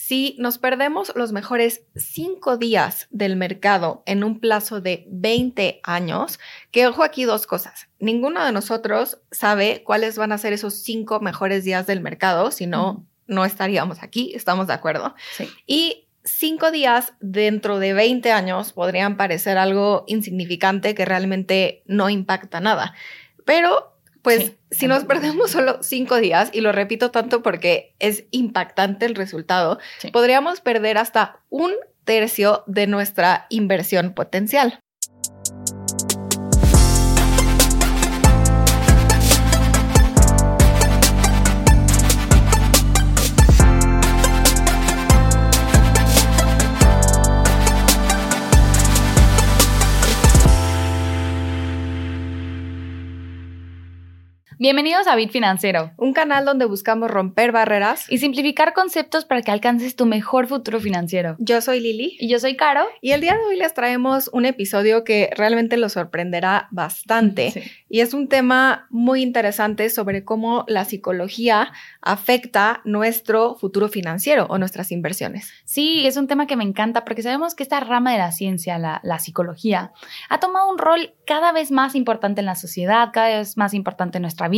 Si nos perdemos los mejores cinco días del mercado en un plazo de 20 años, que ojo aquí dos cosas. Ninguno de nosotros sabe cuáles van a ser esos cinco mejores días del mercado, si no, no estaríamos aquí, estamos de acuerdo. Sí. Y cinco días dentro de 20 años podrían parecer algo insignificante que realmente no impacta nada. Pero pues Sí, si nos perdemos solo cinco días, y lo repito tanto porque es impactante el resultado, Sí. podríamos perder hasta un tercio de nuestra inversión potencial. Bienvenidos a Bit Financiero Un canal donde buscamos romper barreras. y simplificar conceptos para que alcances tu mejor futuro financiero. Yo soy Lili Y yo soy Caro. y el día de hoy les traemos un episodio que realmente los sorprenderá bastante. Sí. Y es un tema muy interesante sobre cómo la psicología afecta nuestro futuro financiero o nuestras inversiones. Sí, es un tema que me encanta porque sabemos que esta rama de la ciencia, la, la psicología, ha tomado un rol cada vez más importante en la sociedad, cada vez más importante en nuestra vida.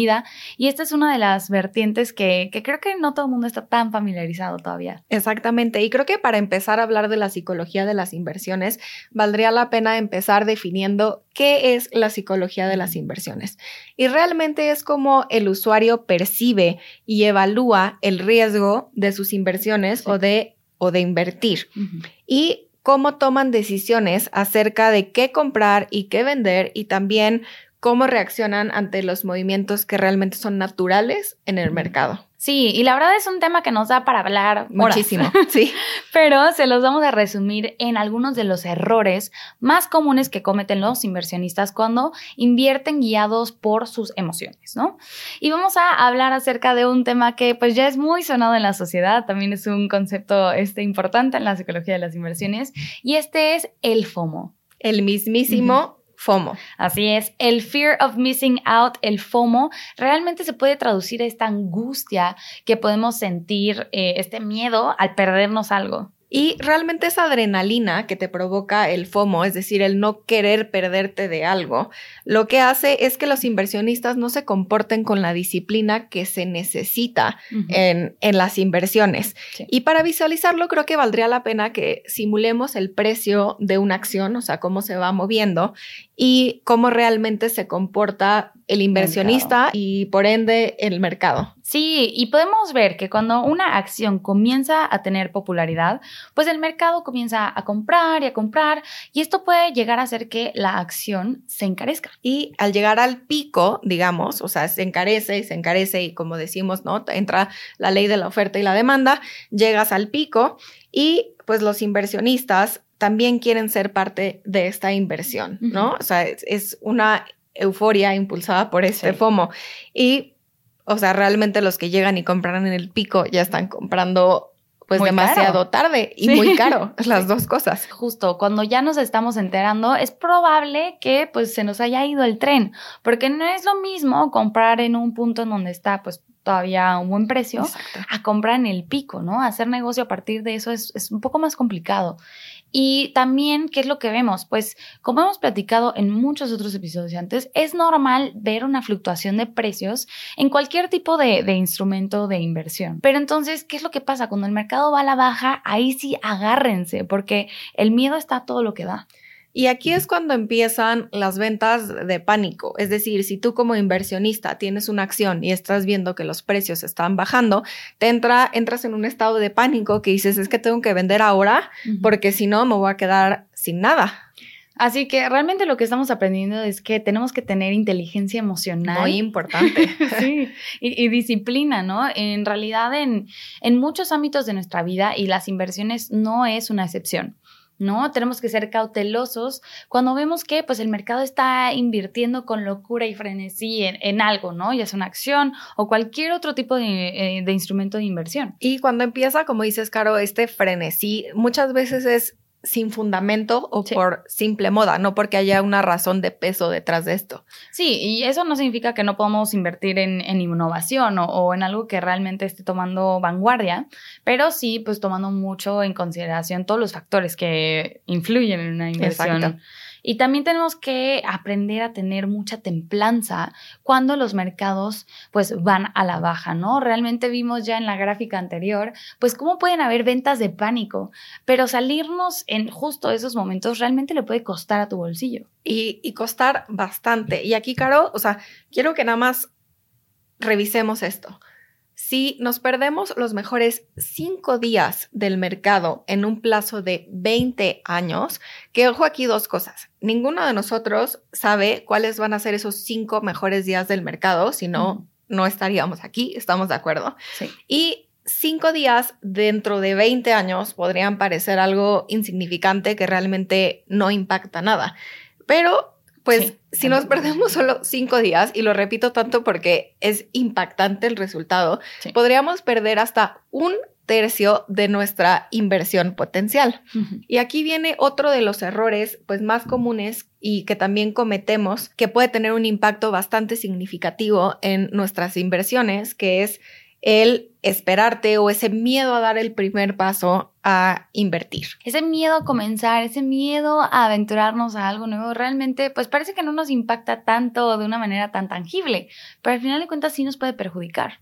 Y esta es una de las vertientes que, que creo que no todo el mundo está tan familiarizado todavía. Exactamente. Y creo que para empezar a hablar de la psicología de las inversiones, valdría la pena empezar definiendo qué es la psicología de las inversiones. Y realmente es como el usuario percibe y evalúa el riesgo de sus inversiones Sí. o, de, o de invertir. y cómo toman decisiones acerca de qué comprar y qué vender y también cómo reaccionan ante los movimientos que realmente son naturales en el mercado. Sí, y la verdad es un tema que nos da para hablar horas. Muchísimo. Sí. Pero se los vamos a resumir en algunos de los errores más comunes que cometen los inversionistas cuando invierten guiados por sus emociones, ¿no? Y vamos a hablar acerca de un tema que pues ya es muy sonado en la sociedad, también es un concepto este, importante en la psicología de las inversiones, y este es el FOMO. El mismísimo FOMO. Así es, el fear of missing out, el FOMO, realmente se puede traducir a esta angustia que podemos sentir, eh, este miedo al perdernos algo. Y realmente esa adrenalina que te provoca el FOMO, es decir, el no querer perderte de algo, lo que hace es que los inversionistas no se comporten con la disciplina que se necesita en, en las inversiones. Sí. Y para visualizarlo, creo que valdría la pena que simulemos el precio de una acción, o sea, cómo se va moviendo y cómo realmente se comporta el inversionista y por ende el mercado. Sí, y podemos ver que cuando una acción comienza a tener popularidad, pues el mercado comienza a comprar y a comprar, y esto puede llegar a hacer que la acción se encarezca. Y al llegar al pico, digamos, o sea, se encarece y se encarece y como decimos, ¿no? Entra la ley de la oferta y la demanda, llegas al pico y pues los inversionistas también quieren ser parte de esta inversión, ¿no? Ujú. O sea, es, es una euforia impulsada por este Sí. FOMO. Y, o sea, realmente los que llegan y compran en el pico ya están comprando pues Muy demasiado caro. tarde y Sí. muy caro, las dos cosas. Justo cuando ya nos estamos enterando, es probable que pues se nos haya ido el tren, porque no es lo mismo comprar en un punto en donde está pues todavía a un buen precio Exacto. a comprar en el pico, ¿no? Hacer negocio a partir de eso es, es un poco más complicado. Y también, ¿qué es lo que vemos? Pues, como hemos platicado en muchos otros episodios antes, es normal ver una fluctuación de precios en cualquier tipo de, instrumento de inversión. Pero entonces, ¿qué es lo que pasa? Cuando el mercado va a la baja, ahí sí agárrense, porque el miedo está todo lo que da. Y aquí es cuando empiezan las ventas de pánico. Es decir, si tú como inversionista tienes una acción y estás viendo que los precios están bajando, te entra, entras en un estado de pánico que dices, es que tengo que vender ahora porque si no me voy a quedar sin nada. Así que realmente lo que estamos aprendiendo es que tenemos que tener inteligencia emocional. Muy importante. Sí, y, y disciplina, ¿no? En realidad, en, en muchos ámbitos de nuestra vida, y las inversiones no es una excepción. ¿No? Tenemos que ser cautelosos cuando vemos que pues el mercado está invirtiendo con locura y frenesí en, en algo, ¿no? Ya sea una acción o cualquier otro tipo de, eh, de instrumento de inversión. Y cuando empieza, como dices, Caro, este frenesí, muchas veces es sin fundamento o por simple moda, no porque haya una razón de peso detrás de esto. Sí, y eso no significa que no podamos invertir en, innovación o, en algo que realmente esté tomando vanguardia, pero sí, pues tomando mucho en consideración todos los factores que influyen en una inversión. Exacto. Y también tenemos que aprender a tener mucha templanza cuando los mercados pues van a la baja, ¿no? Realmente vimos ya en la gráfica anterior, pues cómo pueden haber ventas de pánico, pero salirnos en justo esos momentos realmente le puede costar a tu bolsillo. Y, y costar bastante. Y aquí, Caro, o sea, quiero que nada más revisemos esto. Si nos perdemos los mejores cinco días del mercado en un plazo de 20 años, que ojo aquí dos cosas. Ninguno de nosotros sabe cuáles van a ser esos cinco mejores días del mercado, si no, no estaríamos aquí, estamos de acuerdo. Sí. Y cinco días dentro de 20 años podrían parecer algo insignificante que realmente no impacta nada. Pero pues si nos perdemos solo cinco días, y lo repito tanto porque es impactante el resultado, podríamos perder hasta un tercio de nuestra inversión potencial. Y aquí viene otro de los errores pues más comunes y que también cometemos que puede tener un impacto bastante significativo en nuestras inversiones, que es el esperarte o ese miedo a dar el primer paso a invertir. Ese miedo a comenzar, ese miedo a aventurarnos a algo nuevo, realmente pues parece que no nos impacta tanto de una manera tan tangible, pero al final de cuentas sí nos puede perjudicar.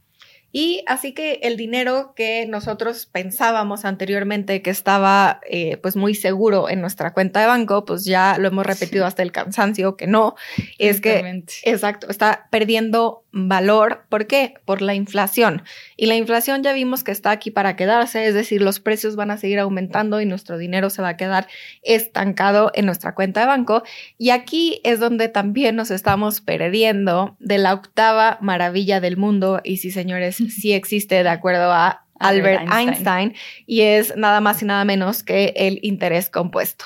Y así que el dinero que nosotros pensábamos anteriormente que estaba eh, pues muy seguro en nuestra cuenta de banco, pues ya lo hemos repetido hasta el cansancio que no, es que exacto, está perdiendo valor. ¿Por qué? Por la inflación. Y la inflación ya vimos que está aquí para quedarse, es decir, los precios van a seguir aumentando y nuestro dinero se va a quedar estancado en nuestra cuenta de banco. Y aquí es donde también nos estamos perdiendo de la octava maravilla del mundo. Y sí, señores, sí existe de acuerdo a Albert Einstein. y es nada más y nada menos que el interés compuesto.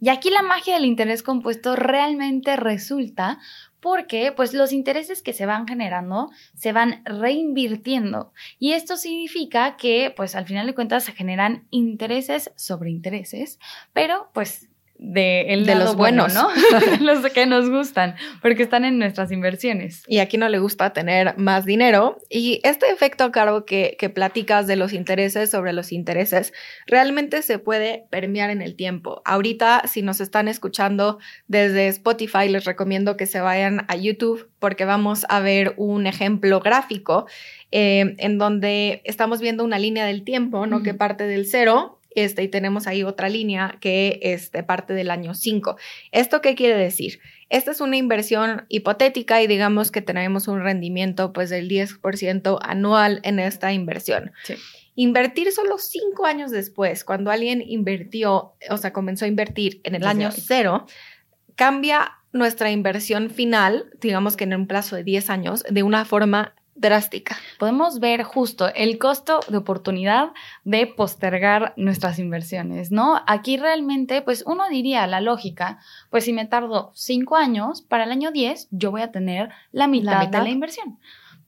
Y aquí la magia del interés compuesto realmente resulta porque pues los intereses que se van generando se van reinvirtiendo y esto significa que pues al final de cuentas se generan intereses sobre intereses, pero pues de, el de los buenos, ¿no? los que nos gustan, porque están en nuestras inversiones. Y aquí no le gusta tener más dinero. Y este efecto, Caro, que, que platicas de los intereses sobre los intereses, realmente se puede permear en el tiempo. Ahorita, si nos están escuchando desde Spotify, les recomiendo que se vayan a YouTube porque vamos a ver un ejemplo gráfico eh, en donde estamos viendo una línea del tiempo, ¿no? Que parte del cero este, y tenemos ahí otra línea que este, parte del año 5. ¿Esto qué quiere decir? Esta es una inversión hipotética y digamos que tenemos un rendimiento pues del 10% anual en esta inversión. Invertir solo cinco años después, cuando alguien invirtió, o sea, comenzó a invertir en el año cero, cambia nuestra inversión final, digamos que en un plazo de 10 años, de una forma drástica. Podemos ver justo el costo de oportunidad de postergar nuestras inversiones, ¿no? Aquí realmente, pues uno diría la lógica, pues si me tardo cinco años, para el año 10 yo voy a tener la mitad, de la inversión.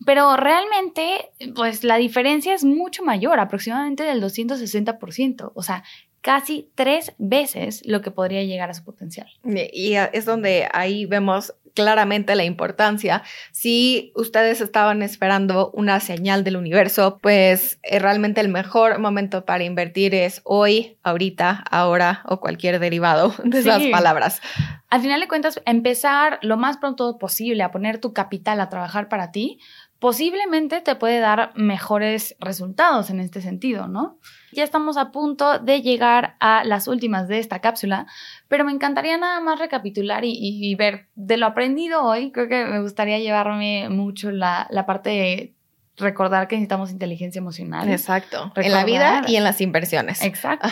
Pero realmente, pues la diferencia es mucho mayor, aproximadamente del 260%. O sea, casi tres veces lo que podría llegar a su potencial. Y es donde ahí vemos claramente la importancia. Si ustedes estaban esperando una señal del universo, pues eh, realmente el mejor momento para invertir es hoy, ahorita, ahora o cualquier derivado de esas palabras. Al final de cuentas, empezar lo más pronto posible a poner tu capital a trabajar para ti, posiblemente te puede dar mejores resultados en este sentido, ¿no? Ya estamos a punto de llegar a las últimas de esta cápsula, pero me encantaría nada más recapitular y, ver de lo aprendido hoy. Creo que me gustaría llevarme mucho la, parte de recordar que necesitamos inteligencia emocional. Exacto. en la vida y en las inversiones. Exacto.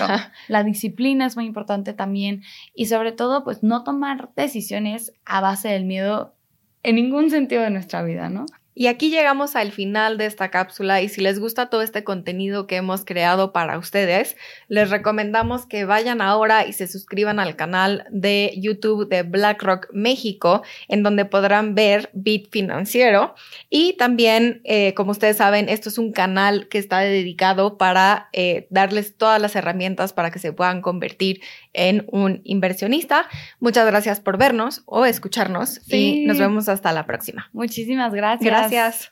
La disciplina es muy importante también y sobre todo, pues no tomar decisiones a base del miedo en ningún sentido de nuestra vida, ¿no? Y aquí llegamos al final de esta cápsula y si les gusta todo este contenido que hemos creado para ustedes, les recomendamos que vayan ahora y se suscriban al canal de YouTube de BlackRock México, en donde podrán ver Bit Financiero. Y también, eh, como ustedes saben, esto es un canal que está dedicado para eh, darles todas las herramientas para que se puedan convertir en un inversionista. Muchas gracias por vernos o escucharnos y nos vemos hasta la próxima. Muchísimas gracias. Gracias. yes